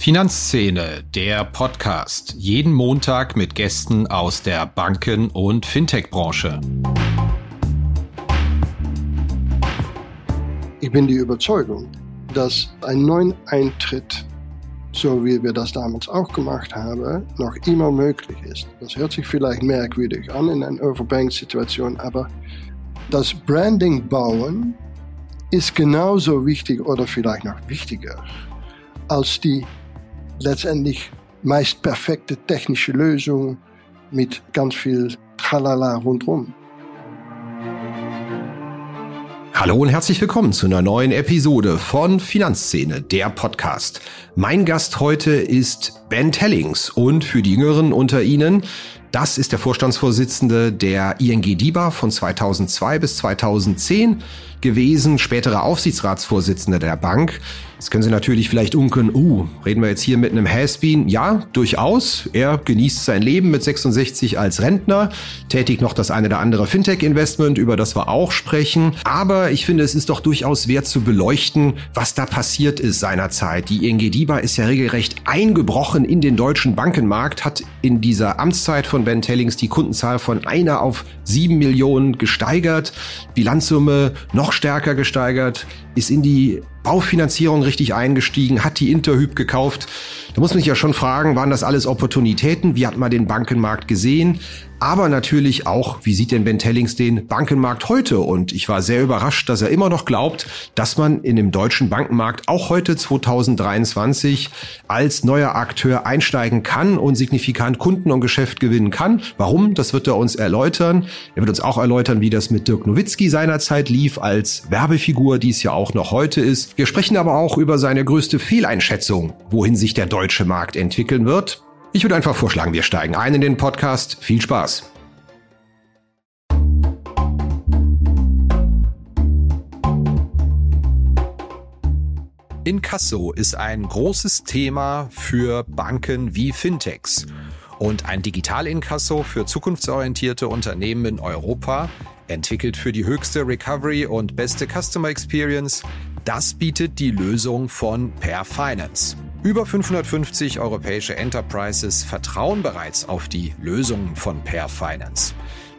Finanzszene, der Podcast. Jeden Montag mit Gästen aus der Banken- und Fintech-Branche. Ich bin die Überzeugung, dass ein neuer Eintritt, so wie wir das damals auch gemacht haben, noch immer möglich ist. Das hört sich vielleicht merkwürdig an in einer Overbank-Situation, aber das Branding bauen ist genauso wichtig oder vielleicht noch wichtiger als die letztendlich meist perfekte technische Lösung mit ganz viel Tralala rundherum. Hallo und herzlich willkommen zu einer neuen Episode von Finanzszene, der Podcast. Mein Gast heute ist Ben Tellings und für die Jüngeren unter Ihnen, das ist der Vorstandsvorsitzende der ING DIBA von 2002 bis 2010 gewesen, späterer Aufsichtsratsvorsitzender der Bank. Jetzt können Sie natürlich vielleicht unken, uh, reden wir jetzt hier mit einem Hasbeen? Ja, durchaus. Er genießt sein Leben mit 66 als Rentner, tätigt noch das eine oder andere Fintech-Investment, über das wir auch sprechen. Aber ich finde, es ist doch durchaus wert zu beleuchten, was da passiert ist seinerzeit. Die ING DIBA ist ja regelrecht eingebrochen in den deutschen Bankenmarkt, hat in dieser Amtszeit von Ben Tellings die Kundenzahl von einer auf sieben Millionen gesteigert, Bilanzsumme noch stärker gesteigert, ist in die Baufinanzierung richtig eingestiegen, hat die Interhyp gekauft. Da muss man sich ja schon fragen, waren das alles Opportunitäten? Wie hat man den Bankenmarkt gesehen? Aber natürlich auch, wie sieht denn Ben Tellings den Bankenmarkt heute? Und ich war sehr überrascht, dass er immer noch glaubt, dass man in dem deutschen Bankenmarkt auch heute 2023 als neuer Akteur einsteigen kann und signifikant Kunden und Geschäft gewinnen kann. Warum? Das wird er uns erläutern. Er wird uns auch erläutern, wie das mit Dirk Nowitzki seinerzeit lief als Werbefigur, die es ja auch noch heute ist. Wir sprechen aber auch über seine größte Fehleinschätzung, wohin sich der deutsche Markt entwickeln wird. Ich würde einfach vorschlagen, wir steigen ein in den Podcast. Viel Spaß. Inkasso ist ein großes Thema für Banken wie Fintechs. Und ein Digital-Inkasso für zukunftsorientierte Unternehmen in Europa, entwickelt für die höchste Recovery und beste Customer Experience, das bietet die Lösung von Per Finance. Über 550 europäische Enterprises vertrauen bereits auf die Lösungen von Per Finance.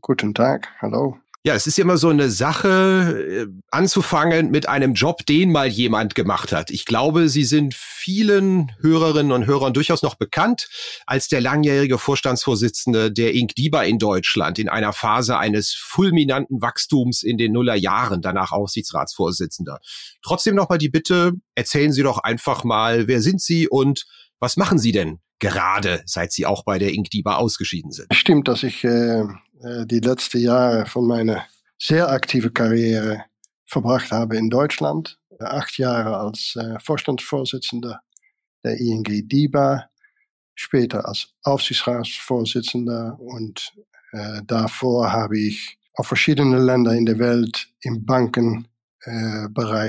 Guten Tag, hallo. Ja, es ist immer so eine Sache, äh, anzufangen mit einem Job, den mal jemand gemacht hat. Ich glaube, Sie sind vielen Hörerinnen und Hörern durchaus noch bekannt als der langjährige Vorstandsvorsitzende der Inc. DIBA in Deutschland in einer Phase eines fulminanten Wachstums in den Nullerjahren, danach Aufsichtsratsvorsitzender. Trotzdem nochmal die Bitte, erzählen Sie doch einfach mal, wer sind Sie und was machen Sie denn gerade, seit Sie auch bei der. DIBA ausgeschieden sind? Stimmt, dass ich äh, die letzten Jahre von meiner sehr aktiven Karriere verbracht habe in Deutschland. Acht Jahre als äh, Vorstandsvorsitzender der ING DIBA, später als Aufsichtsratsvorsitzender und äh, davor habe ich auf verschiedene Länder in der Welt im Bankenbereich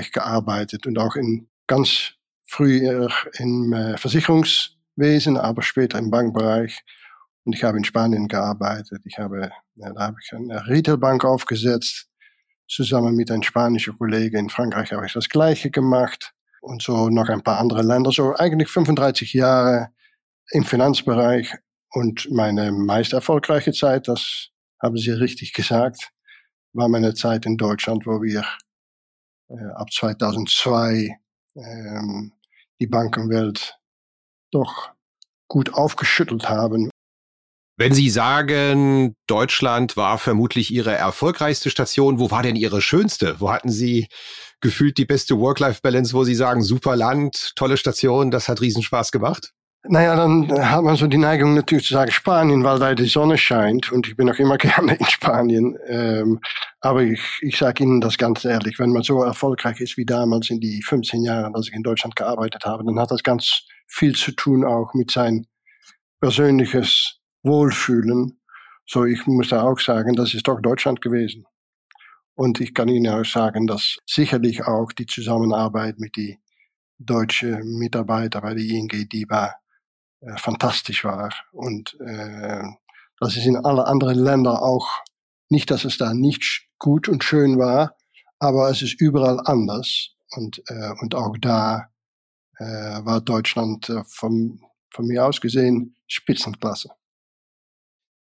äh, gearbeitet und auch in ganz früher im äh, Versicherungswesen, aber später im Bankbereich und ich habe in Spanien gearbeitet. Ich habe, ja, da habe ich eine Retailbank aufgesetzt. Zusammen mit einem spanischen Kollegen in Frankreich habe ich das Gleiche gemacht. Und so noch ein paar andere Länder. So eigentlich 35 Jahre im Finanzbereich. Und meine meist erfolgreiche Zeit, das haben Sie richtig gesagt, war meine Zeit in Deutschland, wo wir äh, ab 2002 ähm, die Bankenwelt doch gut aufgeschüttelt haben Wenn Sie sagen, Deutschland war vermutlich Ihre erfolgreichste Station, wo war denn Ihre schönste? Wo hatten Sie gefühlt die beste Work-Life-Balance, wo Sie sagen, super Land, tolle Station, das hat Riesenspaß gemacht? Naja, dann hat man so die Neigung natürlich zu sagen Spanien, weil da die Sonne scheint und ich bin auch immer gerne in Spanien. Ähm, aber ich, ich sage Ihnen das ganz ehrlich, wenn man so erfolgreich ist wie damals in die 15 Jahre, als ich in Deutschland gearbeitet habe, dann hat das ganz viel zu tun auch mit sein persönliches Wohlfühlen. So, ich muss da auch sagen, das ist doch Deutschland gewesen. Und ich kann Ihnen auch sagen, dass sicherlich auch die Zusammenarbeit mit die deutschen Mitarbeiter bei der ING, die war äh, fantastisch war. Und äh, das ist in alle anderen Ländern auch nicht, dass es da nicht gut und schön war, aber es ist überall anders. Und, äh, und auch da äh, war Deutschland äh, von, von mir aus gesehen Spitzenklasse.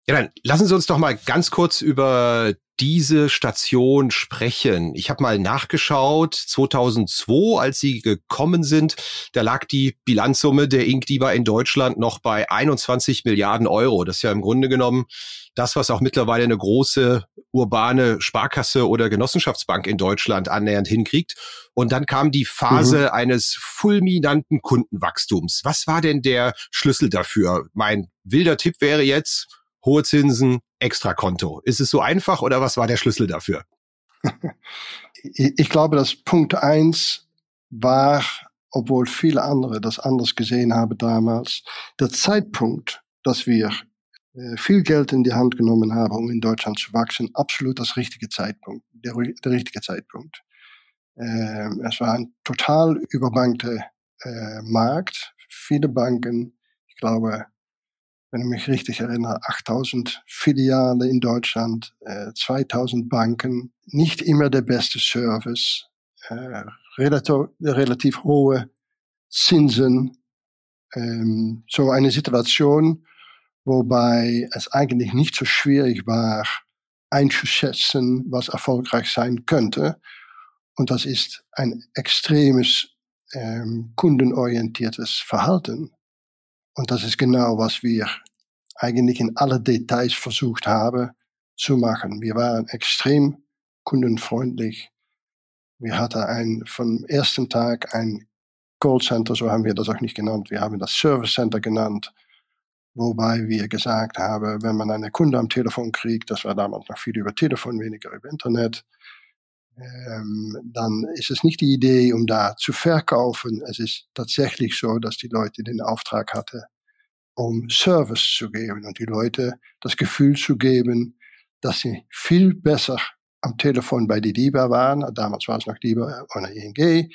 Ja, dann lassen Sie uns doch mal ganz kurz über diese Station sprechen. Ich habe mal nachgeschaut, 2002, als Sie gekommen sind, da lag die Bilanzsumme der Inkdiba in Deutschland noch bei 21 Milliarden Euro. Das ist ja im Grunde genommen das, was auch mittlerweile eine große urbane Sparkasse oder Genossenschaftsbank in Deutschland annähernd hinkriegt. Und dann kam die Phase mhm. eines fulminanten Kundenwachstums. Was war denn der Schlüssel dafür? Mein wilder Tipp wäre jetzt, hohe Zinsen, Extrakonto. Ist es so einfach oder was war der Schlüssel dafür? ich glaube, dass Punkt eins war, obwohl viele andere das anders gesehen haben damals, der Zeitpunkt, dass wir äh, viel Geld in die Hand genommen haben, um in Deutschland zu wachsen, absolut das richtige Zeitpunkt, der, der richtige Zeitpunkt. Ähm, es war ein total überbankter äh, Markt, viele Banken, ich glaube wenn ich mich richtig erinnere, 8000 Filiale in Deutschland, äh, 2000 Banken, nicht immer der beste Service, äh, relativ, relativ hohe Zinsen, ähm, so eine Situation, wobei es eigentlich nicht so schwierig war, einzuschätzen, was erfolgreich sein könnte. Und das ist ein extremes ähm, kundenorientiertes Verhalten. Und das ist genau, was wir eigentlich in alle Details versucht haben zu machen. Wir waren extrem kundenfreundlich. Wir hatten ein, vom ersten Tag ein Callcenter, so haben wir das auch nicht genannt. Wir haben das Service Center genannt, wobei wir gesagt haben, wenn man eine Kunde am Telefon kriegt, das war damals noch viel über Telefon, weniger über Internet, dann ist es nicht die Idee, um da zu verkaufen. Es ist tatsächlich so, dass die Leute den Auftrag hatten, um Service zu geben und die Leute das Gefühl zu geben, dass sie viel besser am Telefon bei die DIBA waren, damals war es noch DIBA oder ING,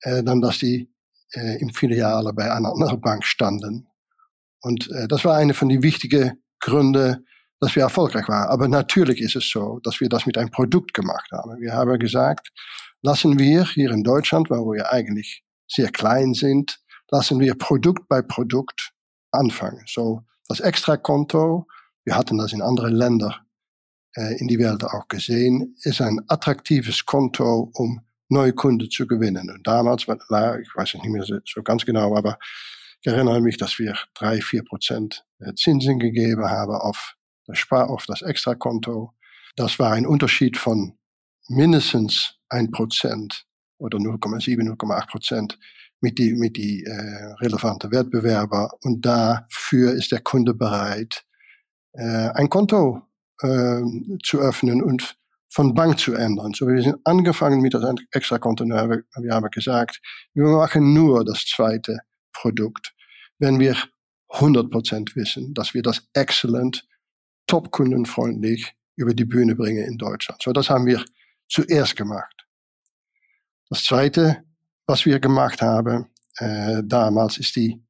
äh, dann dass die äh, im Filiale bei einer anderen Bank standen. Und äh, das war eine von den wichtigen Gründen, dass wir erfolgreich waren. Aber natürlich ist es so, dass wir das mit einem Produkt gemacht haben. Wir haben gesagt, lassen wir hier in Deutschland, wo wir eigentlich sehr klein sind, lassen wir Produkt bei Produkt anfangen. So das Extrakonto, wir hatten das in anderen Ländern äh, in die Welt auch gesehen, ist ein attraktives Konto, um neue Kunden zu gewinnen. Und damals, war, ich weiß nicht mehr so ganz genau, aber ich erinnere mich, dass wir drei, vier Prozent äh, Zinsen gegeben haben auf das Spar, auf das Extrakonto. Das war ein Unterschied von mindestens ein Prozent oder 0,7, 0,8 Prozent mit die, mit die äh, relevante Wettbewerber. Und dafür ist der Kunde bereit, äh, ein Konto äh, zu öffnen und von Bank zu ändern. So, wir sind angefangen mit das Extrakonto. Wir, wir haben gesagt, wir machen nur das zweite Produkt, wenn wir 100% wissen, dass wir das excellent, top kundenfreundlich über die Bühne bringen in Deutschland. So, das haben wir zuerst gemacht. Das zweite was wir gemacht haben äh, damals ist die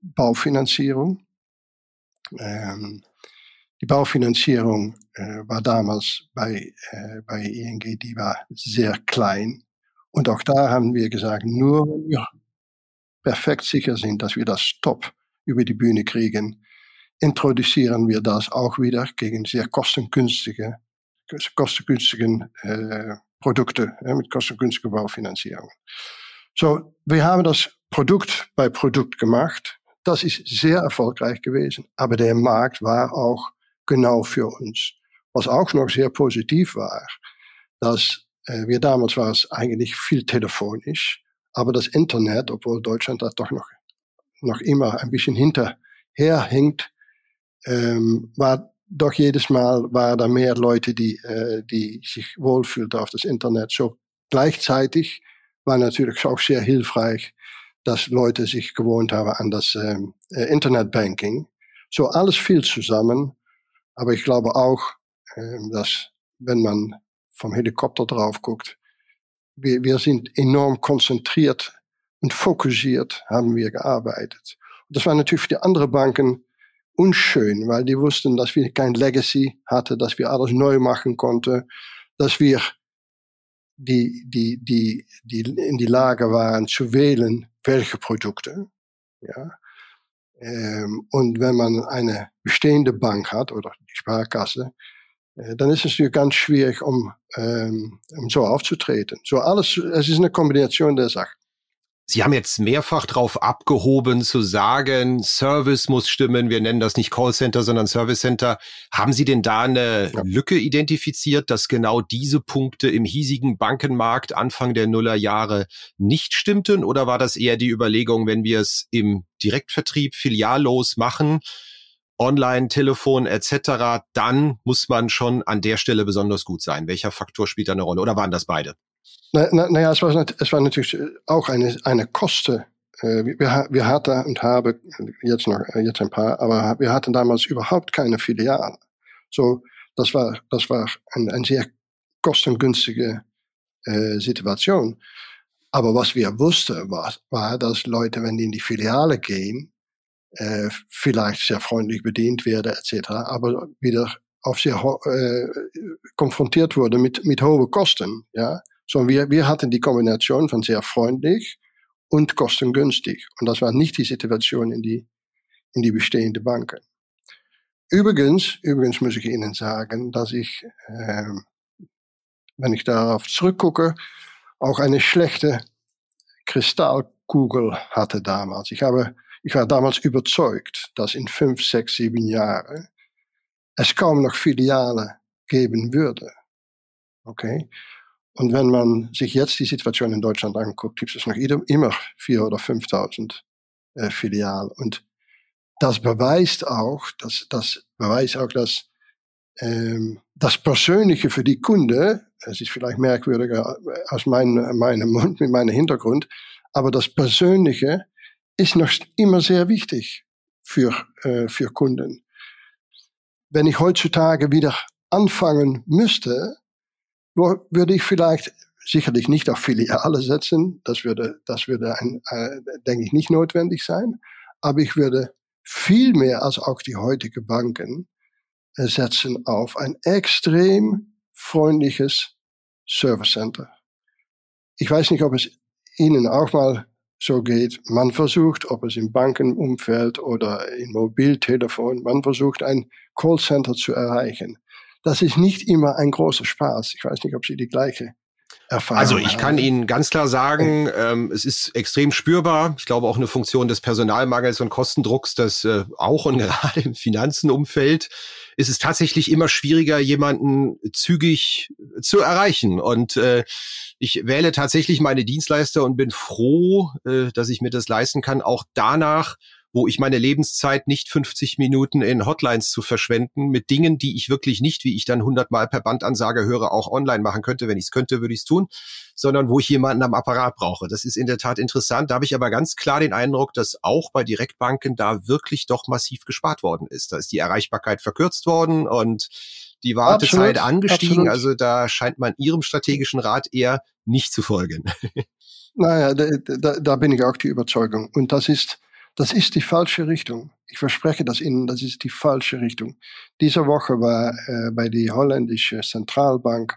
Baufinanzierung. Ähm, die Baufinanzierung äh, war damals bei, äh, bei ING, die war sehr klein. Und auch da haben wir gesagt, nur wenn wir perfekt sicher sind, dass wir das Top über die Bühne kriegen, introduzieren wir das auch wieder gegen sehr kostengünstige, kostengünstigen äh, Produkte, äh, mit kostengünstiger Baufinanzierung. So, wir haben das Produkt bei Produkt gemacht. Das ist sehr erfolgreich gewesen. Aber der Markt war auch genau für uns. Was auch noch sehr positiv war, dass äh, wir damals war es eigentlich viel telefonisch, aber das Internet, obwohl Deutschland da doch noch, noch immer ein bisschen hinterherhinkt, ähm, war doch jedes Mal war da mehr Leute, die, äh, die sich wohlfühlten auf das Internet. So gleichzeitig war natürlich auch sehr hilfreich, dass Leute sich gewohnt haben an das ähm, äh, Internetbanking. So alles viel zusammen. Aber ich glaube auch, äh, dass wenn man vom Helikopter drauf guckt, wir, wir sind enorm konzentriert und fokussiert haben wir gearbeitet. Das war natürlich für die anderen Banken unschön, weil die wussten, dass wir kein Legacy hatten, dass wir alles neu machen konnten, dass wir die, die, die, die in die Lage waren zu wählen, welche Produkte. Ja. Ähm, und wenn man eine bestehende Bank hat oder die Sparkasse, äh, dann ist es natürlich ganz schwierig, um, ähm, um so aufzutreten. So alles, es ist eine Kombination der Sachen. Sie haben jetzt mehrfach drauf abgehoben zu sagen, Service muss stimmen. Wir nennen das nicht Callcenter, sondern Service Center. Haben Sie denn da eine ja. Lücke identifiziert, dass genau diese Punkte im hiesigen Bankenmarkt Anfang der Nullerjahre nicht stimmten? Oder war das eher die Überlegung, wenn wir es im Direktvertrieb filiallos machen, Online, Telefon etc., dann muss man schon an der Stelle besonders gut sein. Welcher Faktor spielt da eine Rolle? Oder waren das beide? Naja, na, na es, war, es war natürlich auch eine, eine Koste. Äh, wir, wir hatten und haben jetzt noch jetzt ein paar, aber wir hatten damals überhaupt keine Filiale. So, das war, das war ein, ein sehr kostengünstige äh, Situation. Aber was wir wussten, war, war, dass Leute, wenn die in die Filiale gehen, äh, vielleicht sehr freundlich bedient werden, etc., aber wieder auf sehr äh, konfrontiert wurde mit, mit hohen Kosten. Ja? So, wir, wir hatten die Kombination von sehr freundlich und kostengünstig. Und das war nicht die Situation in die, in die bestehenden Banken. Übrigens, übrigens muss ich Ihnen sagen, dass ich, äh, wenn ich darauf zurückgucke, auch eine schlechte Kristallkugel hatte damals. Ich habe, ich war damals überzeugt, dass in fünf, sechs, sieben Jahren es kaum noch Filiale geben würde. Okay? Und wenn man sich jetzt die Situation in Deutschland anguckt, gibt es noch immer vier oder 5.000 äh, Filialen. Und das beweist auch, dass, das beweist auch, dass ähm, das Persönliche für die Kunde, es ist vielleicht merkwürdiger aus mein, meinem Mund, mit meinem Hintergrund, aber das Persönliche ist noch immer sehr wichtig für, äh, für Kunden. Wenn ich heutzutage wieder anfangen müsste, würde ich vielleicht sicherlich nicht auf Filiale setzen. Das würde, das würde ein, äh, denke ich, nicht notwendig sein. Aber ich würde viel mehr als auch die heutige Banken äh, setzen auf ein extrem freundliches Service Center. Ich weiß nicht, ob es Ihnen auch mal so geht. Man versucht, ob es im Bankenumfeld oder im Mobiltelefon, man versucht ein Callcenter zu erreichen das ist nicht immer ein großer Spaß. Ich weiß nicht, ob Sie die gleiche Erfahrung also ich kann Ihnen ganz klar sagen, ähm, es ist extrem spürbar. Ich glaube auch eine Funktion des Personalmangels und Kostendrucks, dass äh, auch und gerade im Finanzenumfeld ist es tatsächlich immer schwieriger, jemanden zügig zu erreichen. Und äh, ich wähle tatsächlich meine Dienstleister und bin froh, äh, dass ich mir das leisten kann, auch danach wo ich meine Lebenszeit nicht 50 Minuten in Hotlines zu verschwenden mit Dingen, die ich wirklich nicht, wie ich dann 100 Mal per Bandansage höre, auch online machen könnte. Wenn ich es könnte, würde ich es tun, sondern wo ich jemanden am Apparat brauche. Das ist in der Tat interessant. Da habe ich aber ganz klar den Eindruck, dass auch bei Direktbanken da wirklich doch massiv gespart worden ist. Da ist die Erreichbarkeit verkürzt worden und die Wartezeit absolut, angestiegen. Absolut. Also da scheint man Ihrem strategischen Rat eher nicht zu folgen. Naja, da, da, da bin ich auch die Überzeugung. Und das ist, das ist die falsche Richtung. Ich verspreche das Ihnen, das ist die falsche Richtung. Diese Woche war äh, bei der holländischen Zentralbank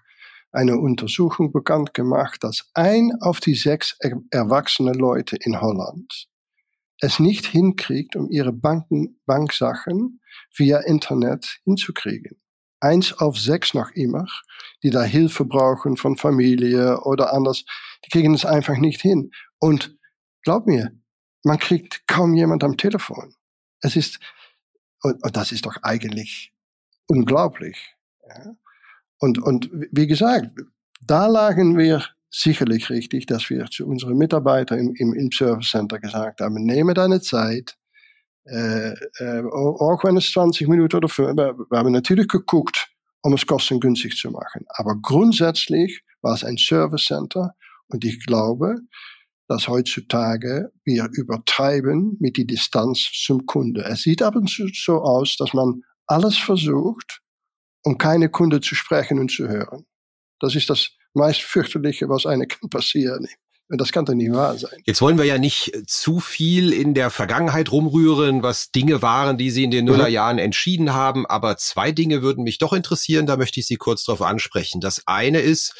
eine Untersuchung bekannt gemacht, dass ein auf die sechs er erwachsene Leute in Holland es nicht hinkriegt, um ihre Banken, Banksachen via Internet hinzukriegen. Eins auf sechs noch immer, die da Hilfe brauchen von Familie oder anders, die kriegen es einfach nicht hin. Und glaub mir, man kriegt kaum jemand am Telefon. Es ist, und, und das ist doch eigentlich unglaublich. Ja. Und, und wie gesagt, da lagen wir sicherlich richtig, dass wir zu unseren Mitarbeitern im, im, im Service Center gesagt haben, nehme deine Zeit, äh, äh, auch wenn es 20 Minuten oder 5, wir haben natürlich geguckt, um es kostengünstig zu machen. Aber grundsätzlich war es ein Service Center und ich glaube, dass heutzutage wir übertreiben mit die Distanz zum Kunde. Es sieht ab und zu so aus, dass man alles versucht, um keine Kunde zu sprechen und zu hören. Das ist das meist fürchterliche, was einem kann passieren. Und das kann doch nicht wahr sein. Jetzt wollen wir ja nicht zu viel in der Vergangenheit rumrühren, was Dinge waren, die Sie in den Nullerjahren mhm. entschieden haben. Aber zwei Dinge würden mich doch interessieren. Da möchte ich Sie kurz darauf ansprechen. Das eine ist,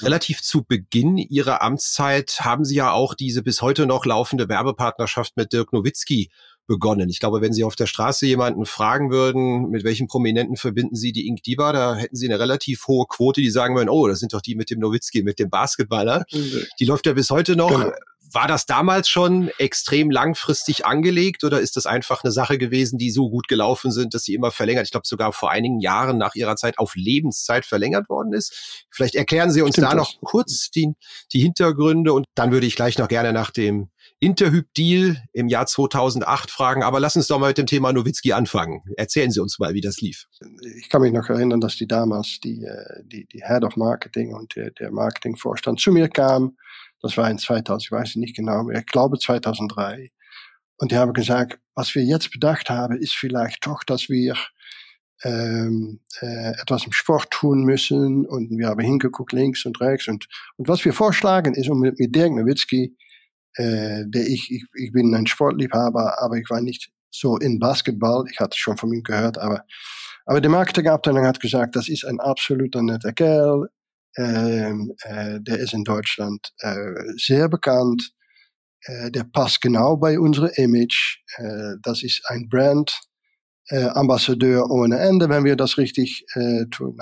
relativ zu Beginn Ihrer Amtszeit haben Sie ja auch diese bis heute noch laufende Werbepartnerschaft mit Dirk Nowitzki begonnen. Ich glaube, wenn Sie auf der Straße jemanden fragen würden, mit welchen Prominenten verbinden Sie die Ink Diva, da hätten Sie eine relativ hohe Quote, die sagen würden, oh, das sind doch die mit dem Nowitzki, mit dem Basketballer. Mhm. Die läuft ja bis heute noch. Genau. War das damals schon extrem langfristig angelegt oder ist das einfach eine Sache gewesen, die so gut gelaufen sind, dass sie immer verlängert, ich glaube sogar vor einigen Jahren nach ihrer Zeit auf Lebenszeit verlängert worden ist? Vielleicht erklären Sie uns Stimmt da noch das. kurz die, die Hintergründe und dann würde ich gleich noch gerne nach dem Interhyp-Deal im Jahr 2008 fragen. Aber Sie uns doch mal mit dem Thema Nowitzki anfangen. Erzählen Sie uns mal, wie das lief. Ich kann mich noch erinnern, dass die damals die, äh, die, die Head of Marketing und der, der Marketingvorstand zu mir kam. Das war in 2000, ich weiß nicht genau, ich glaube 2003. Und die haben gesagt, was wir jetzt bedacht haben, ist vielleicht doch, dass wir ähm, äh, etwas im Sport tun müssen. Und wir haben hingeguckt links und rechts. Und, und was wir vorschlagen ist, um mit, mit Dirk Nowitzki äh, der ich, ich, ich bin ein Sportliebhaber, aber ich war nicht so in Basketball. Ich hatte schon von ihm gehört, aber, aber die Marketingabteilung hat gesagt, das ist ein absoluter netter Kerl. Ähm, äh, der ist in Deutschland äh, sehr bekannt. Äh, der passt genau bei unserem Image. Äh, das ist ein Brand. Äh, Ambassadeur ohne Ende, wenn wir das richtig äh, tun.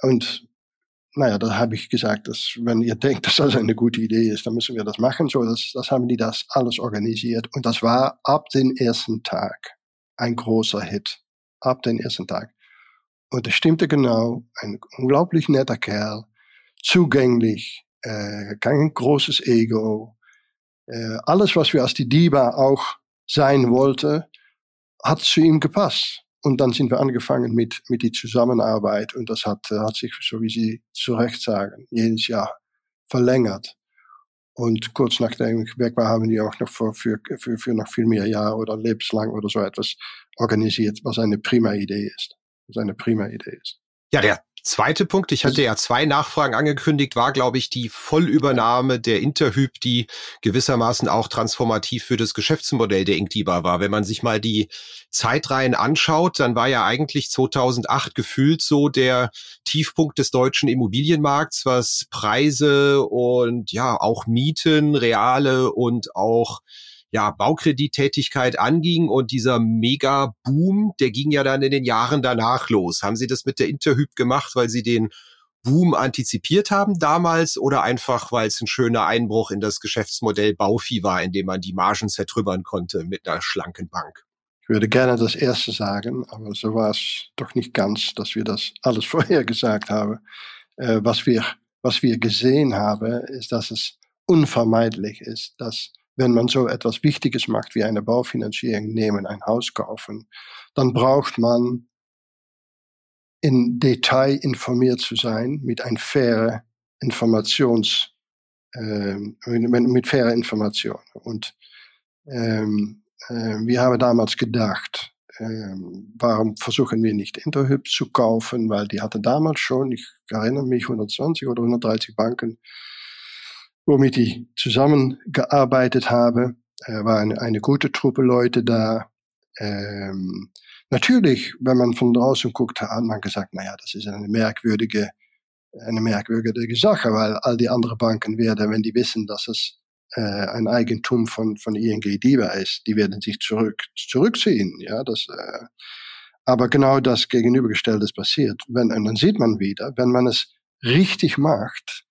Und naja, da habe ich gesagt, dass wenn ihr denkt, dass das eine gute Idee ist, dann müssen wir das machen. So, das, das haben die das alles organisiert. Und das war ab dem ersten Tag ein großer Hit. Ab dem ersten Tag. Und es stimmte genau, ein unglaublich netter Kerl, zugänglich, äh, kein großes Ego. Äh, alles, was wir als die Diva auch sein wollte, hat zu ihm gepasst. Und dann sind wir angefangen mit, mit die Zusammenarbeit und das hat, hat sich, so wie Sie zu Recht sagen, jedes Jahr verlängert. Und kurz nachdem ich weg war, haben die auch noch für, für, für, für noch viel mehr Jahre oder lebenslang oder so etwas organisiert, was eine prima Idee ist. Was eine prima Idee ist. Ja, der Zweite Punkt, ich hatte ja zwei Nachfragen angekündigt, war, glaube ich, die Vollübernahme der Interhyp, die gewissermaßen auch transformativ für das Geschäftsmodell der Inkdiba war. Wenn man sich mal die Zeitreihen anschaut, dann war ja eigentlich 2008 gefühlt so der Tiefpunkt des deutschen Immobilienmarkts, was Preise und ja auch Mieten, reale und auch ja, Baukredittätigkeit anging und dieser Mega-Boom, der ging ja dann in den Jahren danach los. Haben Sie das mit der Interhyp gemacht, weil Sie den Boom antizipiert haben damals oder einfach, weil es ein schöner Einbruch in das Geschäftsmodell Baufi war, in dem man die Margen zertrümmern konnte mit einer schlanken Bank? Ich würde gerne das Erste sagen, aber so war es doch nicht ganz, dass wir das alles vorher gesagt haben. Äh, was, wir, was wir gesehen haben, ist, dass es unvermeidlich ist, dass wenn man so etwas Wichtiges macht wie eine Baufinanzierung nehmen, ein Haus kaufen, dann braucht man in Detail informiert zu sein mit ein faire Informations, äh, mit, mit fairer Information. Und ähm, äh, wir haben damals gedacht, äh, warum versuchen wir nicht Interhyp zu kaufen, weil die hatte damals schon, ich erinnere mich, 120 oder 130 Banken womit ich zusammengearbeitet habe. Äh, war eine, eine gute Truppe Leute da. Ähm, natürlich, wenn man von draußen guckt, hat man gesagt, naja, das ist eine merkwürdige, eine merkwürdige Sache, weil all die anderen Banken werden, wenn die wissen, dass es äh, ein Eigentum von, von ING DIBA ist, die werden sich zurück, zurückziehen. Ja, das, äh, aber genau das Gegenübergestellte ist passiert. Wenn, und dann sieht man wieder, wenn man es richtig macht,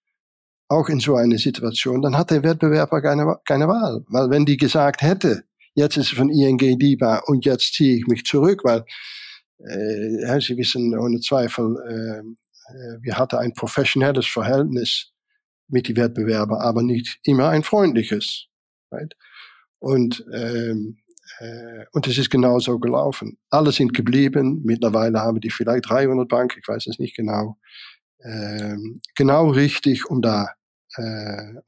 auch in so einer Situation, dann hat der Wettbewerber keine, keine Wahl. Weil wenn die gesagt hätte, jetzt ist es von ING DIBA und jetzt ziehe ich mich zurück, weil äh, Sie wissen ohne Zweifel, äh, äh, wir hatten ein professionelles Verhältnis mit den Wettbewerbern, aber nicht immer ein freundliches. Right? Und, ähm, äh, und es ist genauso gelaufen. Alle sind geblieben. Mittlerweile haben die vielleicht 300 Banken, ich weiß es nicht genau. Ähm, genau richtig, um da,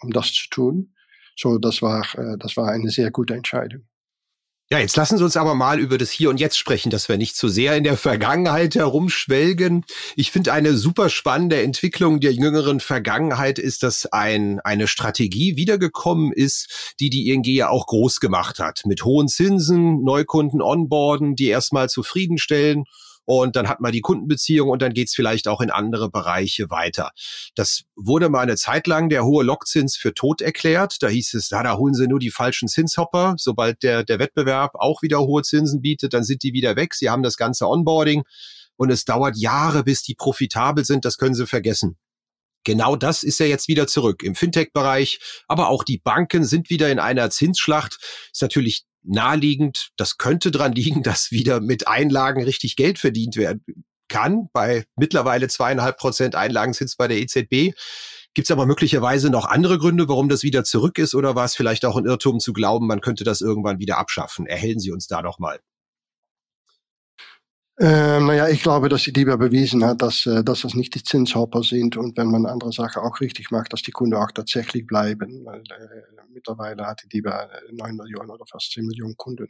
um das zu tun. So, das war, äh, das war eine sehr gute Entscheidung. Ja, jetzt lassen Sie uns aber mal über das Hier und Jetzt sprechen, dass wir nicht zu sehr in der Vergangenheit herumschwelgen. Ich finde eine super spannende Entwicklung der jüngeren Vergangenheit ist, dass ein, eine Strategie wiedergekommen ist, die die ING ja auch groß gemacht hat. Mit hohen Zinsen, Neukunden onboarden, die erstmal zufriedenstellen und dann hat man die Kundenbeziehung und dann geht's vielleicht auch in andere Bereiche weiter. Das wurde mal eine Zeit lang der hohe Lockzins für tot erklärt. Da hieß es, ja, da holen sie nur die falschen Zinshopper. Sobald der, der Wettbewerb auch wieder hohe Zinsen bietet, dann sind die wieder weg. Sie haben das ganze Onboarding und es dauert Jahre, bis die profitabel sind. Das können Sie vergessen. Genau das ist ja jetzt wieder zurück im Fintech-Bereich, aber auch die Banken sind wieder in einer Zinsschlacht. Ist natürlich naheliegend, das könnte dran liegen, dass wieder mit Einlagen richtig Geld verdient werden kann, bei mittlerweile zweieinhalb Prozent Einlagenzins bei der EZB. Gibt es aber möglicherweise noch andere Gründe, warum das wieder zurück ist oder war es vielleicht auch ein Irrtum zu glauben, man könnte das irgendwann wieder abschaffen? Erhellen Sie uns da doch mal. Ähm, naja, ich glaube, dass die DIBA bewiesen hat, dass, äh, dass das nicht die Zinshopper sind und wenn man andere Sachen auch richtig macht, dass die Kunden auch tatsächlich bleiben. Weil, äh, mittlerweile hat die DIBA 9 äh, Millionen oder fast 10 Millionen Kunden.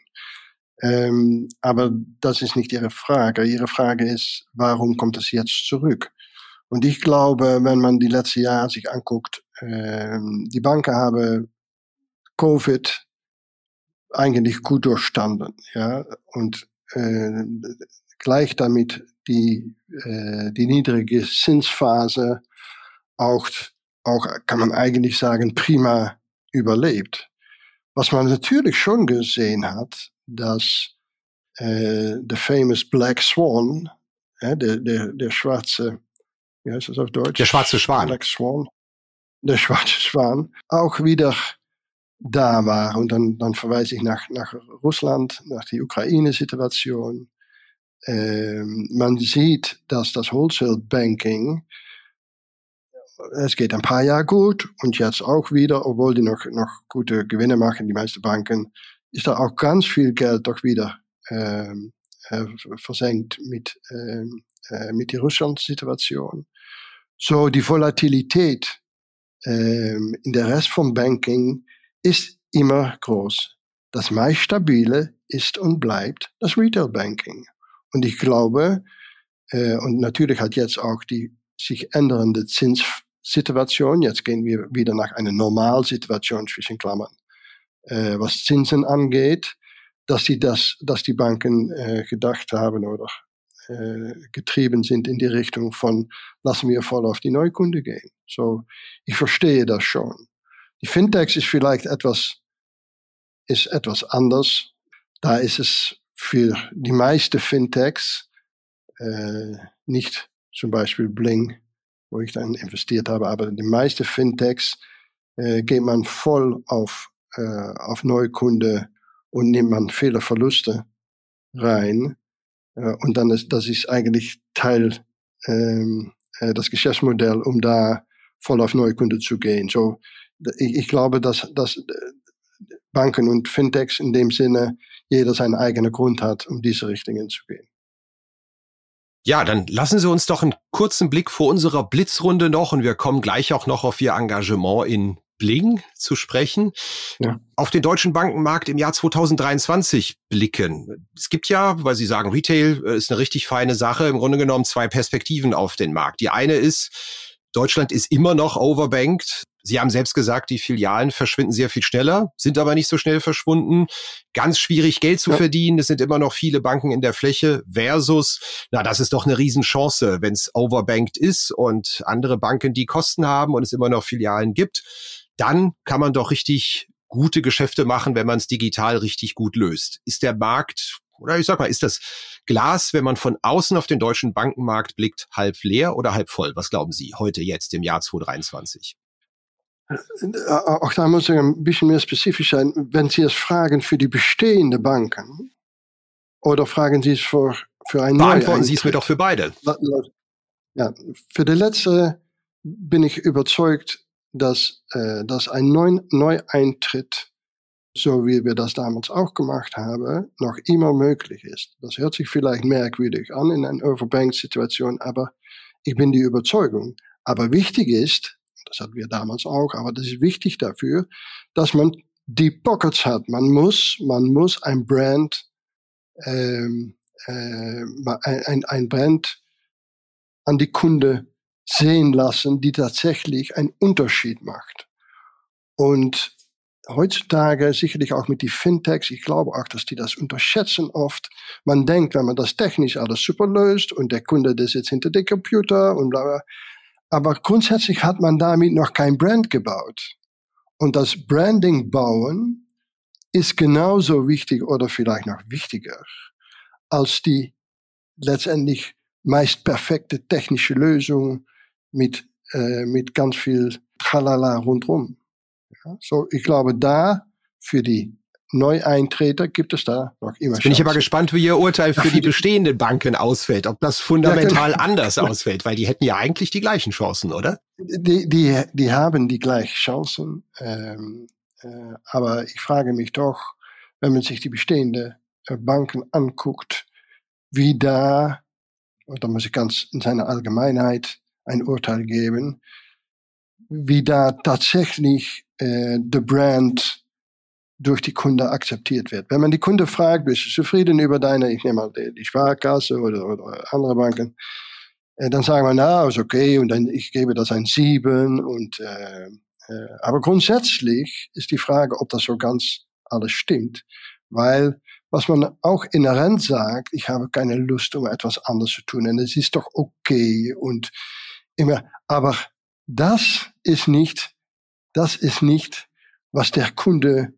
Ähm, aber das ist nicht Ihre Frage. Ihre Frage ist, warum kommt es jetzt zurück? Und ich glaube, wenn man die letzten Jahre sich anguckt, ähm, die Banken haben Covid eigentlich gut durchstanden, ja, und äh, gleich damit die, äh, die niedrige Zinsphase auch, auch, kann man eigentlich sagen, prima überlebt. Was man natürlich schon gesehen hat, dass äh, der famous Black Swan, äh, der, der, der schwarze, wie heißt das auf Deutsch? Der schwarze Schwan. Black Swan. Der schwarze Schwan auch wieder da war. Und dann, dann verweise ich nach, nach Russland, nach die Ukraine-Situation, man sieht, dass das Wholesale Banking, es geht ein paar Jahre gut und jetzt auch wieder, obwohl die noch, noch gute Gewinne machen, die meisten Banken, ist da auch ganz viel Geld doch wieder ähm, äh, versenkt mit, ähm, äh, mit der Russland-Situation. So, die Volatilität ähm, in der Rest vom Banking ist immer groß. Das meist stabile ist und bleibt das Retail Banking. Und ich glaube, äh, und natürlich hat jetzt auch die sich ändernde Zinssituation, jetzt gehen wir wieder nach einer Normalsituation zwischen Klammern, äh, was Zinsen angeht, dass die das, dass die Banken äh, gedacht haben oder äh, getrieben sind in die Richtung von, lassen wir voll auf die Neukunde gehen. So, ich verstehe das schon. Die Fintechs ist vielleicht etwas, ist etwas anders. Da ist es für die meisten Fintechs, äh, nicht zum Beispiel Bling, wo ich dann investiert habe, aber die meisten Fintechs äh, geht man voll auf, äh, auf Neukunde und nimmt man viele Verluste rein. Äh, und dann ist das ist eigentlich Teil ähm, äh, das Geschäftsmodell, um da voll auf Neukunde zu gehen. So, ich, ich glaube, dass, dass Banken und Fintechs in dem Sinne jeder seinen eigenen Grund hat, um diese Richtungen zu gehen. Ja, dann lassen Sie uns doch einen kurzen Blick vor unserer Blitzrunde noch und wir kommen gleich auch noch auf Ihr Engagement in Bling zu sprechen. Ja. Auf den deutschen Bankenmarkt im Jahr 2023 blicken. Es gibt ja, weil Sie sagen, Retail äh, ist eine richtig feine Sache, im Grunde genommen zwei Perspektiven auf den Markt. Die eine ist, Deutschland ist immer noch overbanked. Sie haben selbst gesagt, die Filialen verschwinden sehr viel schneller, sind aber nicht so schnell verschwunden. Ganz schwierig, Geld zu ja. verdienen. Es sind immer noch viele Banken in der Fläche versus, na, das ist doch eine Riesenchance, wenn es overbanked ist und andere Banken, die Kosten haben und es immer noch Filialen gibt. Dann kann man doch richtig gute Geschäfte machen, wenn man es digital richtig gut löst. Ist der Markt oder ich sag mal, ist das Glas, wenn man von außen auf den deutschen Bankenmarkt blickt, halb leer oder halb voll? Was glauben Sie heute jetzt im Jahr 2023? Auch da muss ich ein bisschen mehr spezifisch sein. Wenn Sie es fragen für die bestehenden Banken oder fragen Sie es für, für ein Beantworten Sie es mir doch für beide. Ja, für die letzte bin ich überzeugt, dass, äh, dass ein Neu Neueintritt, so wie wir das damals auch gemacht haben, noch immer möglich ist. Das hört sich vielleicht merkwürdig an in einer Overbank-Situation, aber ich bin die Überzeugung. Aber wichtig ist, das hatten wir damals auch, aber das ist wichtig dafür, dass man die Pockets hat. Man muss, man muss ein Brand, ähm, äh, ein, ein Brand an die Kunde sehen lassen, die tatsächlich einen Unterschied macht. Und heutzutage sicherlich auch mit die Fintechs, ich glaube auch, dass die das unterschätzen oft. Man denkt, wenn man das technisch alles super löst und der Kunde, der sitzt hinter dem Computer und bla, bla. Aber grundsätzlich hat man damit noch kein Brand gebaut. Und das Branding bauen ist genauso wichtig oder vielleicht noch wichtiger als die letztendlich meist perfekte technische Lösung mit, äh, mit ganz viel Tralala rundherum. Ja, so, ich glaube, da für die Neueintreter gibt es da noch immer. Jetzt bin ich aber gespannt, wie Ihr Urteil für die bestehenden Banken ausfällt, ob das fundamental ja, genau. anders ausfällt, weil die hätten ja eigentlich die gleichen Chancen, oder? Die, die, die haben die gleichen Chancen, ähm, äh, aber ich frage mich doch, wenn man sich die bestehenden äh, Banken anguckt, wie da, und da muss ich ganz in seiner Allgemeinheit ein Urteil geben, wie da tatsächlich äh, der Brand durch die Kunde akzeptiert wird. Wenn man die Kunde fragt, bist du zufrieden über deine, ich nehme mal die, Sparkasse oder, oder andere Banken, äh, dann sagen wir, na, ist okay, und dann ich gebe das ein Sieben und äh, äh, aber grundsätzlich ist die Frage, ob das so ganz alles stimmt, weil was man auch inhärent sagt, ich habe keine Lust, um etwas anderes zu tun, und es ist doch okay und immer, aber das ist nicht, das ist nicht, was der Kunde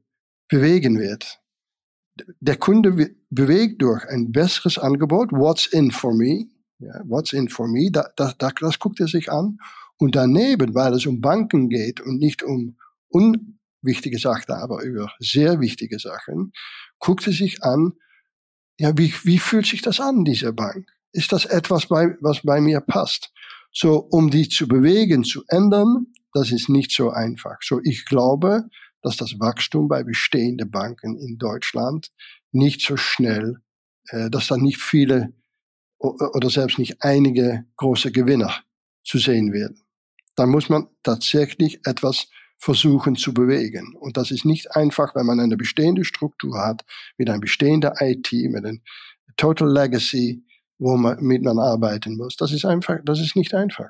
bewegen wird. Der Kunde bewegt durch ein besseres Angebot, what's in for me, ja, what's in for me, da, da, das guckt er sich an. Und daneben, weil es um Banken geht und nicht um unwichtige Sachen, aber über sehr wichtige Sachen, guckt er sich an, ja, wie, wie fühlt sich das an, diese Bank? Ist das etwas, bei, was bei mir passt? So, um die zu bewegen, zu ändern, das ist nicht so einfach. So, ich glaube, dass das Wachstum bei bestehenden Banken in Deutschland nicht so schnell, äh, dass da nicht viele oder selbst nicht einige große Gewinner zu sehen werden. Da muss man tatsächlich etwas versuchen zu bewegen. Und das ist nicht einfach, wenn man eine bestehende Struktur hat, mit einem bestehenden IT, mit einem Total Legacy, wo man, mit man arbeiten muss. Das ist einfach, das ist nicht einfach.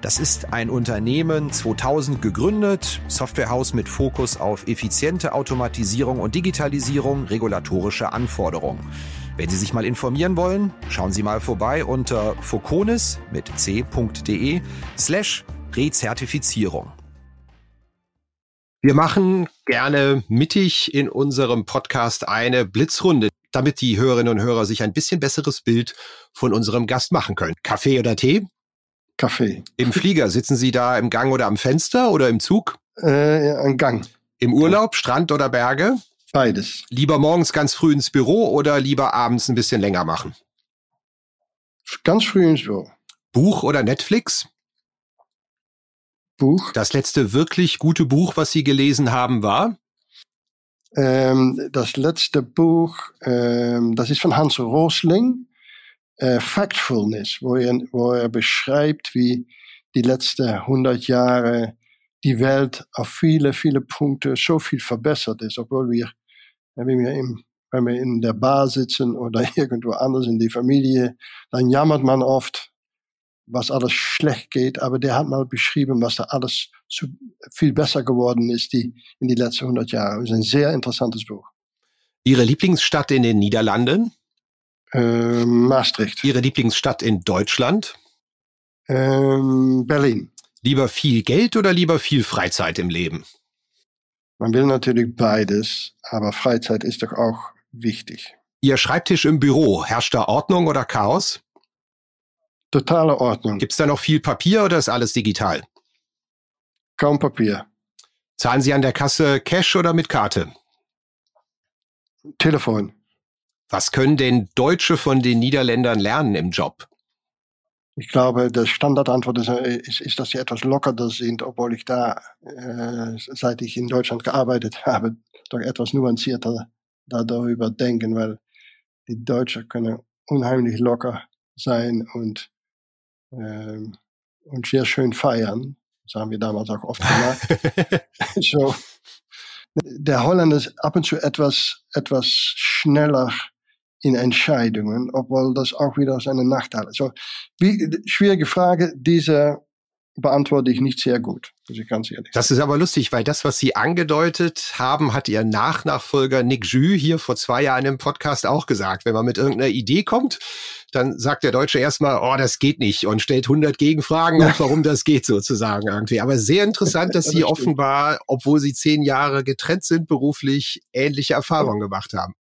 Das ist ein Unternehmen 2000 gegründet, Softwarehaus mit Fokus auf effiziente Automatisierung und Digitalisierung regulatorische Anforderungen. Wenn Sie sich mal informieren wollen, schauen Sie mal vorbei unter foconis mit c.de slash Rezertifizierung. Wir machen gerne mittig in unserem Podcast eine Blitzrunde, damit die Hörerinnen und Hörer sich ein bisschen besseres Bild von unserem Gast machen können. Kaffee oder Tee? Kaffee. Im Flieger, sitzen Sie da im Gang oder am Fenster oder im Zug? Äh, im Gang. Im Urlaub, Strand oder Berge? Beides. Lieber morgens ganz früh ins Büro oder lieber abends ein bisschen länger machen? Ganz früh ins Büro. Buch oder Netflix? Buch. Das letzte wirklich gute Buch, was Sie gelesen haben, war? Ähm, das letzte Buch, ähm, das ist von Hans Rosling, äh, Factfulness, wo er, wo er beschreibt, wie die letzten 100 Jahre die Welt auf viele, viele Punkte so viel verbessert ist, obwohl wir, wenn wir, im, wenn wir in der Bar sitzen oder irgendwo anders in die Familie, dann jammert man oft, was alles schlecht geht, aber der hat mal beschrieben, was da alles so viel besser geworden ist die, in die letzten 100 Jahre. Das ist ein sehr interessantes Buch. Ihre Lieblingsstadt in den Niederlanden? Ähm, Maastricht. Ihre Lieblingsstadt in Deutschland? Ähm, Berlin. Lieber viel Geld oder lieber viel Freizeit im Leben? Man will natürlich beides, aber Freizeit ist doch auch wichtig. Ihr Schreibtisch im Büro, herrscht da Ordnung oder Chaos? Totale Ordnung. Gibt es da noch viel Papier oder ist alles digital? Kaum Papier. Zahlen Sie an der Kasse Cash oder mit Karte? Telefon. Was können denn Deutsche von den Niederländern lernen im Job? Ich glaube, die Standardantwort ist, ist, ist, dass sie etwas lockerder sind, obwohl ich da, äh, seit ich in Deutschland gearbeitet habe, doch etwas nuancierter darüber denken, weil die Deutschen können unheimlich locker sein und ähm, und sehr schön feiern. Das haben wir damals auch oft gemacht. so. Der Holländer ist ab und zu etwas, etwas schneller in Entscheidungen, obwohl das auch wieder seine Nachteile. So, wie, schwierige Frage, diese beantworte ich nicht sehr gut, muss ich ganz ehrlich Das ist aber lustig, weil das, was Sie angedeutet haben, hat Ihr Nachnachfolger Nick Jü hier vor zwei Jahren im Podcast auch gesagt. Wenn man mit irgendeiner Idee kommt, dann sagt der Deutsche erstmal, oh, das geht nicht und stellt 100 Gegenfragen, ja. warum das geht sozusagen irgendwie. Aber sehr interessant, dass Sie offenbar, obwohl Sie zehn Jahre getrennt sind, beruflich ähnliche Erfahrungen gemacht haben.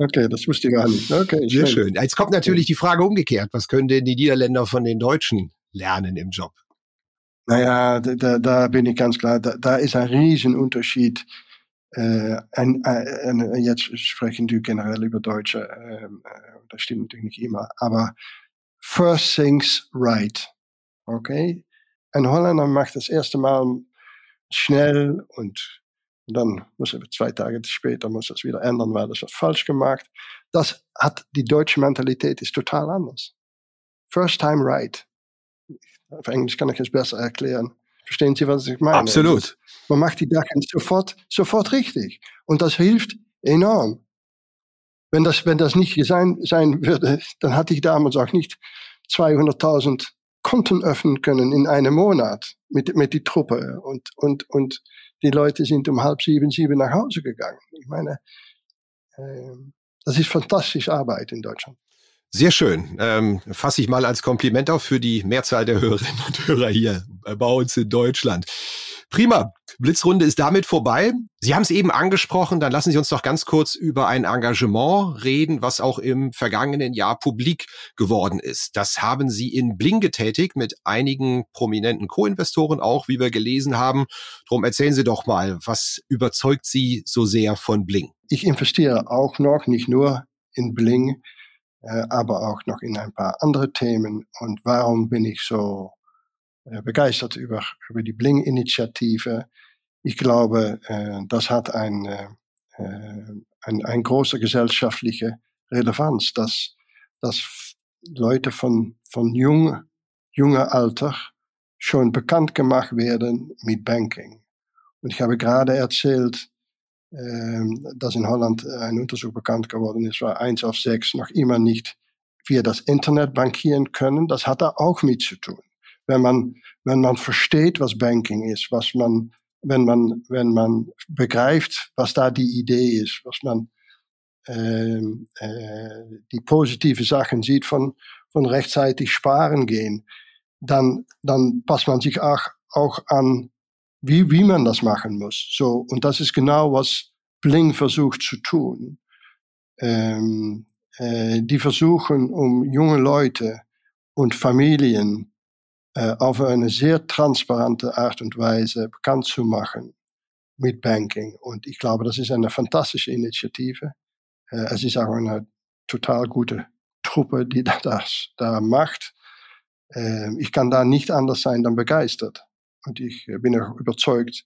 Okay, das wusste ich gar nicht. Okay, Sehr schön. Jetzt kommt natürlich die Frage umgekehrt. Was können denn die Niederländer von den Deutschen lernen im Job? Naja, da, da bin ich ganz klar, da, da ist ein Riesenunterschied. Äh, ein, ein, jetzt sprechen wir generell über Deutsche, äh, das stimmt natürlich nicht immer, aber first things right. Okay? Ein Holländer macht das erste Mal schnell und, und dann muss er zwei Tage später muss das wieder ändern, weil das was falsch gemacht. Das hat die deutsche Mentalität ist total anders. First time right. Auf Englisch kann ich es besser erklären. Verstehen Sie, was ich meine? Absolut. Man macht die Sachen sofort, sofort richtig. Und das hilft enorm. Wenn das, wenn das nicht sein, sein würde, dann hatte ich damals auch nicht 200.000 Konten öffnen können in einem Monat mit, mit die Truppe. Und, und, und die Leute sind um halb sieben, sieben nach Hause gegangen. Ich meine, äh, das ist fantastische Arbeit in Deutschland. Sehr schön. Ähm, Fasse ich mal als Kompliment auf für die Mehrzahl der Hörerinnen und Hörer hier bei uns in Deutschland. Prima. Blitzrunde ist damit vorbei. Sie haben es eben angesprochen, dann lassen Sie uns doch ganz kurz über ein Engagement reden, was auch im vergangenen Jahr publik geworden ist. Das haben Sie in Bling getätigt mit einigen prominenten Co-Investoren auch, wie wir gelesen haben. Drum erzählen Sie doch mal, was überzeugt Sie so sehr von Bling? Ich investiere auch noch, nicht nur in Bling, äh, aber auch noch in ein paar andere Themen. Und warum bin ich so begeistert über, über die Bling-Initiative? Ich glaube, äh, das hat ein, ein, ein große gesellschaftliche Relevanz, dass, dass Leute von, von jung, junger Alter schon bekannt gemacht werden mit Banking. Und ich habe gerade erzählt, ähm, dass in Holland ein Untersuch bekannt geworden ist, war eins auf sechs noch immer nicht via das Internet bankieren können. Das hat da auch mit zu tun. Wenn man, wenn man versteht, was Banking ist, was man, wenn man, wenn man begreift, was da die Idee ist, was man, äh, äh, die positive Sachen sieht von, von rechtzeitig sparen gehen, dann, dann passt man sich auch, auch an wie, wie man das machen muss. So, und das ist genau, was Bling versucht zu tun. Ähm, äh, die versuchen, um junge Leute und Familien auf eine sehr transparente Art und Weise bekannt zu machen, mit Banking. Und ich glaube, das ist eine fantastische Initiative. Es ist auch eine total gute Truppe, die das da macht. Äh, ich kann da nicht anders sein dann begeistert. Und ich bin auch überzeugt,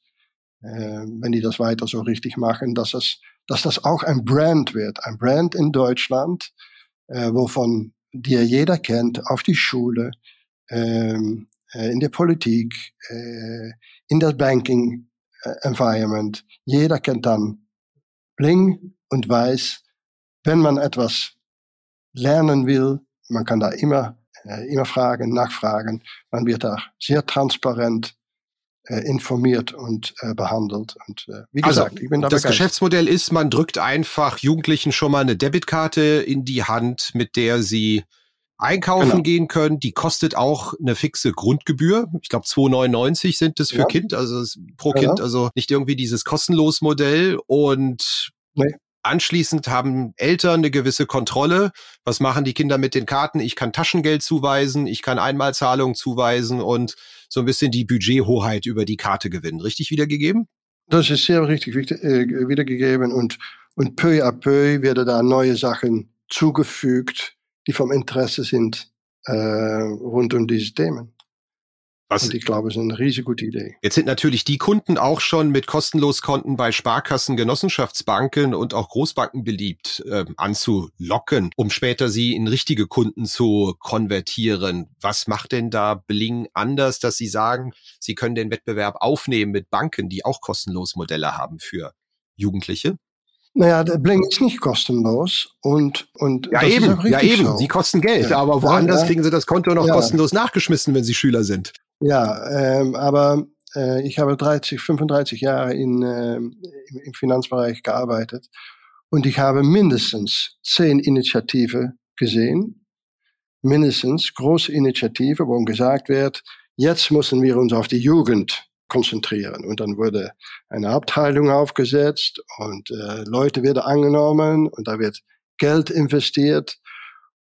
äh, wenn die das weiter so richtig machen, dass das, dass das auch ein Brand wird. Ein Brand in Deutschland, wovon dir jeder kennt, auf die Schule, ähm, äh, in der Politik, äh, in der Banking äh, Environment. Jeder kennt dann Bling und weiß, wenn man etwas lernen will, man kann da immer, immer fragen, nachfragen. Man wird da sehr transparent informiert und äh, behandelt. Und äh, wie also, gesagt, ich bin da Das begeistert. Geschäftsmodell ist, man drückt einfach Jugendlichen schon mal eine Debitkarte in die Hand, mit der sie einkaufen genau. gehen können. Die kostet auch eine fixe Grundgebühr. Ich glaube 2,99 sind es für ja. Kind, also pro. Kind, also nicht irgendwie dieses kostenlos Modell. Und nee. Anschließend haben Eltern eine gewisse Kontrolle. Was machen die Kinder mit den Karten? Ich kann Taschengeld zuweisen, ich kann Einmalzahlungen zuweisen und so ein bisschen die Budgethoheit über die Karte gewinnen. Richtig wiedergegeben? Das ist sehr richtig äh, wiedergegeben und, und peu à peu werden da neue Sachen zugefügt die vom Interesse sind äh, rund um diese Themen. Was, und ich glaube, es ist eine riesige gute Idee. Jetzt sind natürlich die Kunden auch schon mit Kostenloskonten bei Sparkassen, Genossenschaftsbanken und auch Großbanken beliebt äh, anzulocken, um später sie in richtige Kunden zu konvertieren. Was macht denn da Bling anders, dass Sie sagen, Sie können den Wettbewerb aufnehmen mit Banken, die auch kostenlos Modelle haben für Jugendliche? Naja, der Bling ist nicht kostenlos und, und ja eben, ja eben, so. sie kosten Geld, ja. aber woanders ja, kriegen sie das Konto noch kostenlos nachgeschmissen, wenn sie Schüler sind. Ja, ähm, aber äh, ich habe 30, 35 Jahre in, äh, im, im Finanzbereich gearbeitet und ich habe mindestens zehn Initiativen gesehen, mindestens große Initiativen, wo gesagt wird, jetzt müssen wir uns auf die Jugend konzentrieren. Und dann wurde eine Abteilung aufgesetzt und äh, Leute werden angenommen und da wird Geld investiert.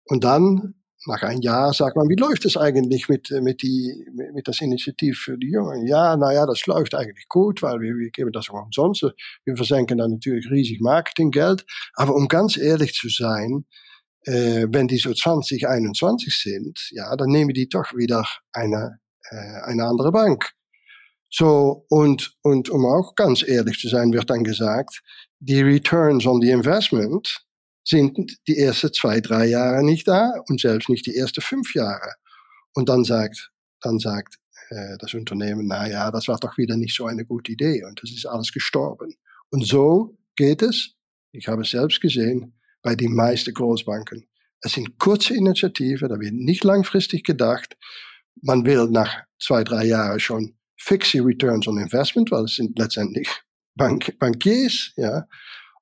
Und dann, nach einem Jahr, sagt man, wie läuft es eigentlich mit, mit, die, mit das Initiativ für die Jungen? Ja, naja, das läuft eigentlich gut, weil wir, wir geben das auch umsonst. Wir versenken dann natürlich riesig Marketinggeld. Aber um ganz ehrlich zu sein, äh, wenn die so 20, 21 sind, ja, dann nehmen die doch wieder eine, äh, eine andere Bank. So, und, und um auch ganz ehrlich zu sein, wird dann gesagt, die Returns on the Investment sind die ersten zwei, drei Jahre nicht da und selbst nicht die ersten fünf Jahre. Und dann sagt, dann sagt äh, das Unternehmen, na ja, das war doch wieder nicht so eine gute Idee und das ist alles gestorben. Und so geht es, ich habe es selbst gesehen, bei den meisten Großbanken. Es sind kurze Initiativen, da wird nicht langfristig gedacht. Man will nach zwei, drei Jahren schon fixe Returns on Investment, weil es sind letztendlich Bank Bankiers, ja.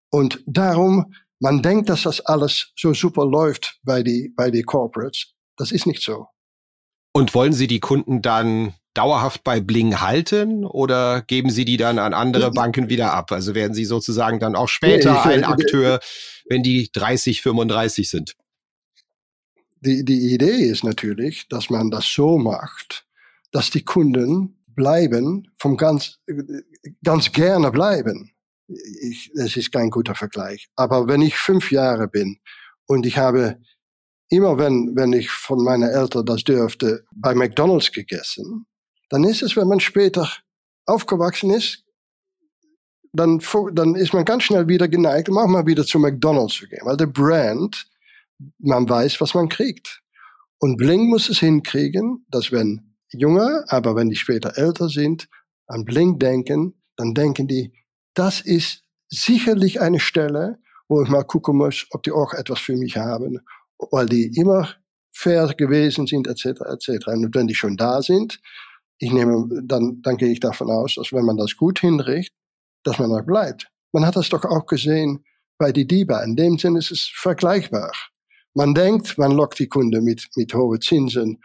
Und darum, man denkt, dass das alles so super läuft bei die, bei die Corporates. Das ist nicht so. Und wollen Sie die Kunden dann dauerhaft bei Bling halten oder geben Sie die dann an andere Banken wieder ab? Also werden Sie sozusagen dann auch später nee, ein Akteur, wenn die 30, 35 sind? Die, die Idee ist natürlich, dass man das so macht, dass die Kunden bleiben, vom ganz, ganz gerne bleiben. Ich, es ist kein guter Vergleich. Aber wenn ich fünf Jahre bin und ich habe immer, wenn, wenn ich von meinen Eltern das dürfte, bei McDonald's gegessen, dann ist es, wenn man später aufgewachsen ist, dann, dann ist man ganz schnell wieder geneigt, um auch mal wieder zu McDonald's zu gehen. Weil der Brand, man weiß, was man kriegt. Und Bling muss es hinkriegen, dass wenn Junge, aber wenn die später älter sind, an Blink denken, dann denken die, das ist sicherlich eine Stelle, wo ich mal gucken muss, ob die auch etwas für mich haben, weil die immer fair gewesen sind, etc., etc. Und wenn die schon da sind, ich nehme, dann, dann gehe ich davon aus, dass wenn man das gut hinrichtet, dass man da bleibt. Man hat das doch auch gesehen bei die DIBA. In dem Sinne ist es vergleichbar. Man denkt, man lockt die Kunden mit, mit hohen Zinsen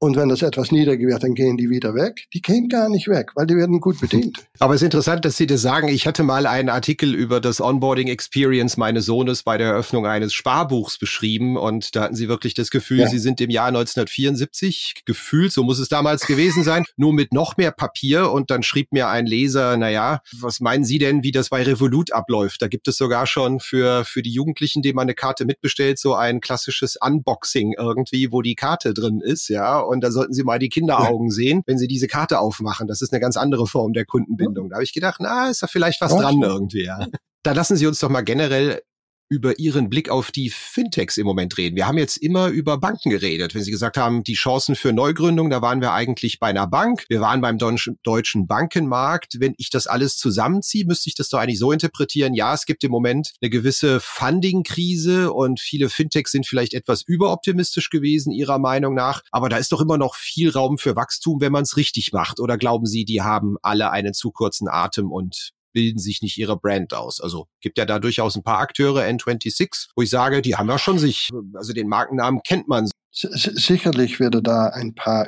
Und wenn das etwas niedriger wird, dann gehen die wieder weg. Die gehen gar nicht weg, weil die werden gut bedient. Aber es ist interessant, dass Sie das sagen. Ich hatte mal einen Artikel über das Onboarding Experience meines Sohnes bei der Eröffnung eines Sparbuchs beschrieben. Und da hatten Sie wirklich das Gefühl, ja. Sie sind im Jahr 1974 gefühlt, so muss es damals gewesen sein, nur mit noch mehr Papier. Und dann schrieb mir ein Leser, na ja, was meinen Sie denn, wie das bei Revolut abläuft? Da gibt es sogar schon für, für die Jugendlichen, denen man eine Karte mitbestellt, so ein klassisches Unboxing irgendwie, wo die Karte drin ist, ja. Und da sollten Sie mal die Kinderaugen sehen, wenn Sie diese Karte aufmachen. Das ist eine ganz andere Form der Kundenbindung. Da habe ich gedacht, na, ist da vielleicht was dran irgendwie, ja. Da lassen Sie uns doch mal generell über Ihren Blick auf die Fintechs im Moment reden. Wir haben jetzt immer über Banken geredet. Wenn Sie gesagt haben, die Chancen für Neugründung, da waren wir eigentlich bei einer Bank. Wir waren beim deutschen Bankenmarkt. Wenn ich das alles zusammenziehe, müsste ich das doch eigentlich so interpretieren. Ja, es gibt im Moment eine gewisse Funding-Krise und viele Fintechs sind vielleicht etwas überoptimistisch gewesen, Ihrer Meinung nach. Aber da ist doch immer noch viel Raum für Wachstum, wenn man es richtig macht. Oder glauben Sie, die haben alle einen zu kurzen Atem und bilden sich nicht ihre Brand aus. Also gibt ja da durchaus ein paar Akteure, N26, wo ich sage, die haben ja schon sich, also den Markennamen kennt man. Sicherlich würde da ein paar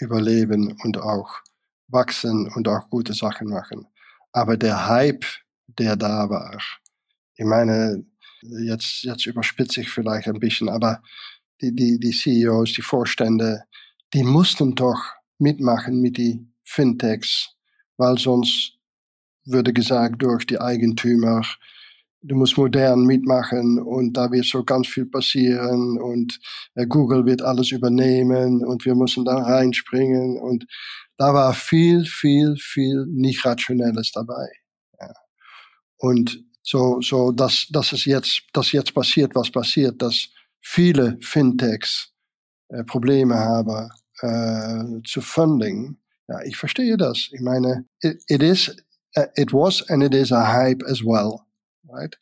überleben und auch wachsen und auch gute Sachen machen. Aber der Hype, der da war, ich meine, jetzt, jetzt überspitze ich vielleicht ein bisschen, aber die, die, die CEOs, die Vorstände, die mussten doch mitmachen mit die Fintechs, weil sonst würde gesagt durch die Eigentümer, du musst modern mitmachen und da wird so ganz viel passieren und äh, Google wird alles übernehmen und wir müssen da reinspringen und da war viel, viel, viel nicht Rationelles dabei. Ja. Und so, so, dass, dass es jetzt, dass jetzt passiert, was passiert, dass viele Fintechs äh, Probleme haben äh, zu Funding. Ja, ich verstehe das. Ich meine, it, it is it was and it is a hype as well, right?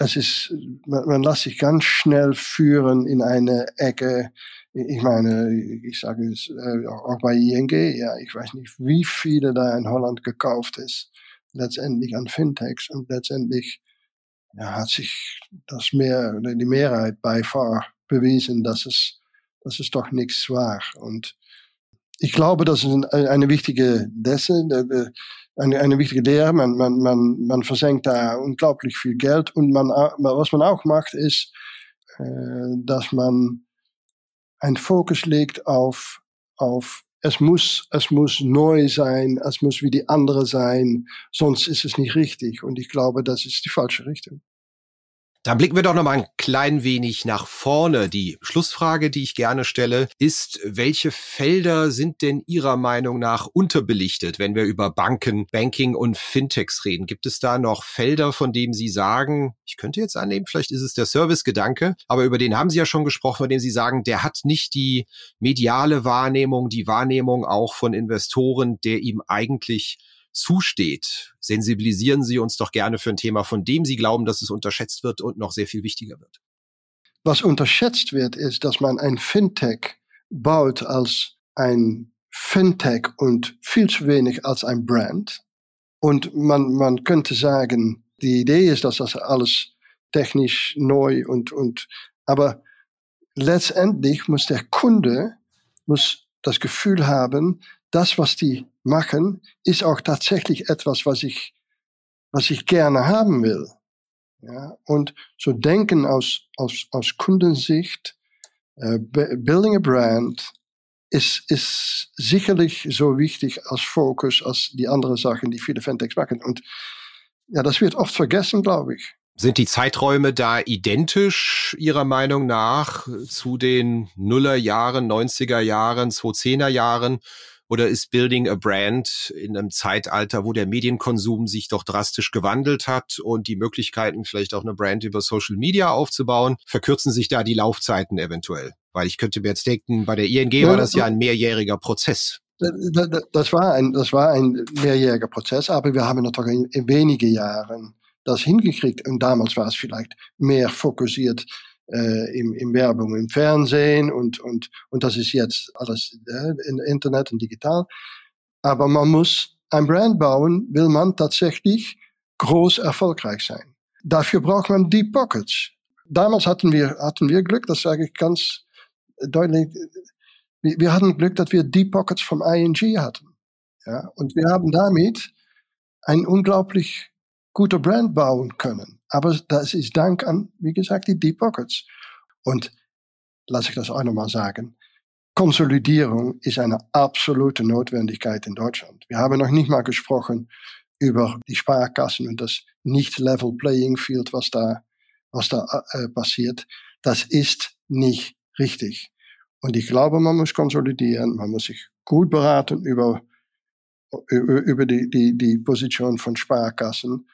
Es ist, man, man lässt sich ganz schnell führen in eine Ecke. Ich meine, ich sage es äh, auch bei ING, ja, ich weiß nicht, wie viele da in Holland gekauft ist, letztendlich an Fintechs und letztendlich ja, hat sich das mehr, die Mehrheit bei far bewiesen, dass es, dass es doch nichts war. Und ich glaube, das ist eine wichtige Desse, eine, eine wichtige Lehre. Man, man, man, man versenkt da unglaublich viel Geld. Und man, was man auch macht, ist, äh, dass man einen Fokus legt auf, auf es muss, es muss neu sein, es muss wie die andere sein, sonst ist es nicht richtig. Und ich glaube, das ist die falsche Richtung. Dann blicken wir doch noch mal ein klein wenig nach vorne. Die Schlussfrage, die ich gerne stelle, ist, welche Felder sind denn Ihrer Meinung nach unterbelichtet, wenn wir über Banken, Banking und Fintechs reden? Gibt es da noch Felder, von denen Sie sagen, ich könnte jetzt annehmen, vielleicht ist es der Servicegedanke, aber über den haben Sie ja schon gesprochen, von dem Sie sagen, der hat nicht die mediale Wahrnehmung, die Wahrnehmung auch von Investoren, der ihm eigentlich zusteht. Sensibilisieren Sie uns doch gerne für ein Thema, von dem Sie glauben, dass es unterschätzt wird und noch sehr viel wichtiger wird. Was unterschätzt wird, ist, dass man ein Fintech baut als ein Fintech und viel zu wenig als ein Brand. Und man, man könnte sagen, die Idee ist, dass das alles technisch neu und, und, aber letztendlich muss der Kunde, muss das Gefühl haben, das, was die machen, ist auch tatsächlich etwas, was ich, was ich gerne haben will. Ja, und so denken aus, aus, aus Kundensicht, uh, building a brand, ist, ist sicherlich so wichtig als Fokus als die anderen Sachen, die viele Fintechs machen. Und ja, das wird oft vergessen, glaube ich. Sind die Zeiträume da identisch Ihrer Meinung nach zu den Nullerjahren, 90er Jahren, 2010er Jahren? Oder ist Building a Brand in einem Zeitalter, wo der Medienkonsum sich doch drastisch gewandelt hat und die Möglichkeiten, vielleicht auch eine Brand über Social Media aufzubauen, verkürzen sich da die Laufzeiten eventuell? Weil ich könnte mir jetzt denken, bei der ING ja, war das ja ein mehrjähriger Prozess. Das war ein, das war ein mehrjähriger Prozess, aber wir haben natürlich in, in wenige Jahren das hingekriegt. Und damals war es vielleicht mehr fokussiert äh, im, im Werbung im Fernsehen und, und, und das ist jetzt alles äh, in Internet und digital. Aber man muss ein Brand bauen, will man tatsächlich groß erfolgreich sein. Dafür braucht man Deep Pockets. Damals hatten wir, hatten wir Glück, das sage ich ganz deutlich. wir, hatten Glück, dass wir Deep Pockets vom ING hatten. Ja, und wir haben damit ein unglaublich guter Brand bauen können. Aber das ist Dank an, wie gesagt, die Deep Pockets. Und lass ich das auch nochmal sagen. Konsolidierung ist eine absolute Notwendigkeit in Deutschland. Wir haben noch nicht mal gesprochen über die Sparkassen und das nicht Level Playing Field, was da, was da äh, passiert. Das ist nicht richtig. Und ich glaube, man muss konsolidieren, man muss sich gut beraten über, über die, die, die Position von Sparkassen.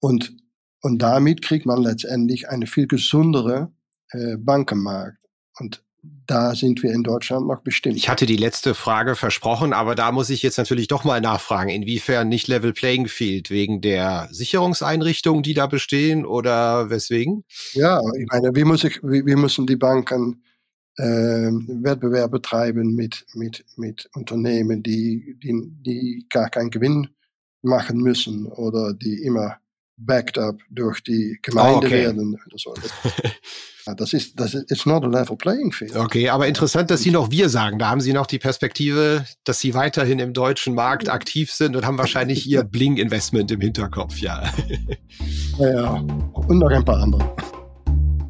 Und, und damit kriegt man letztendlich eine viel gesundere äh, Bankenmarkt. Und da sind wir in Deutschland noch bestimmt. Ich hatte die letzte Frage versprochen, aber da muss ich jetzt natürlich doch mal nachfragen, inwiefern nicht Level Playing Field wegen der Sicherungseinrichtungen, die da bestehen oder weswegen? Ja, ich meine, wie, muss ich, wie, wie müssen die Banken äh, Wettbewerb betreiben mit, mit, mit Unternehmen, die, die, die gar keinen Gewinn machen müssen oder die immer backed up durch die Gemeinde oh, okay. werden. Oder so. Das ist, das ist it's not a level playing field. Okay, aber interessant, dass Sie noch wir sagen. Da haben Sie noch die Perspektive, dass Sie weiterhin im deutschen Markt aktiv sind und haben wahrscheinlich Ihr Bling-Investment im Hinterkopf, ja. Ja, und noch ein paar andere.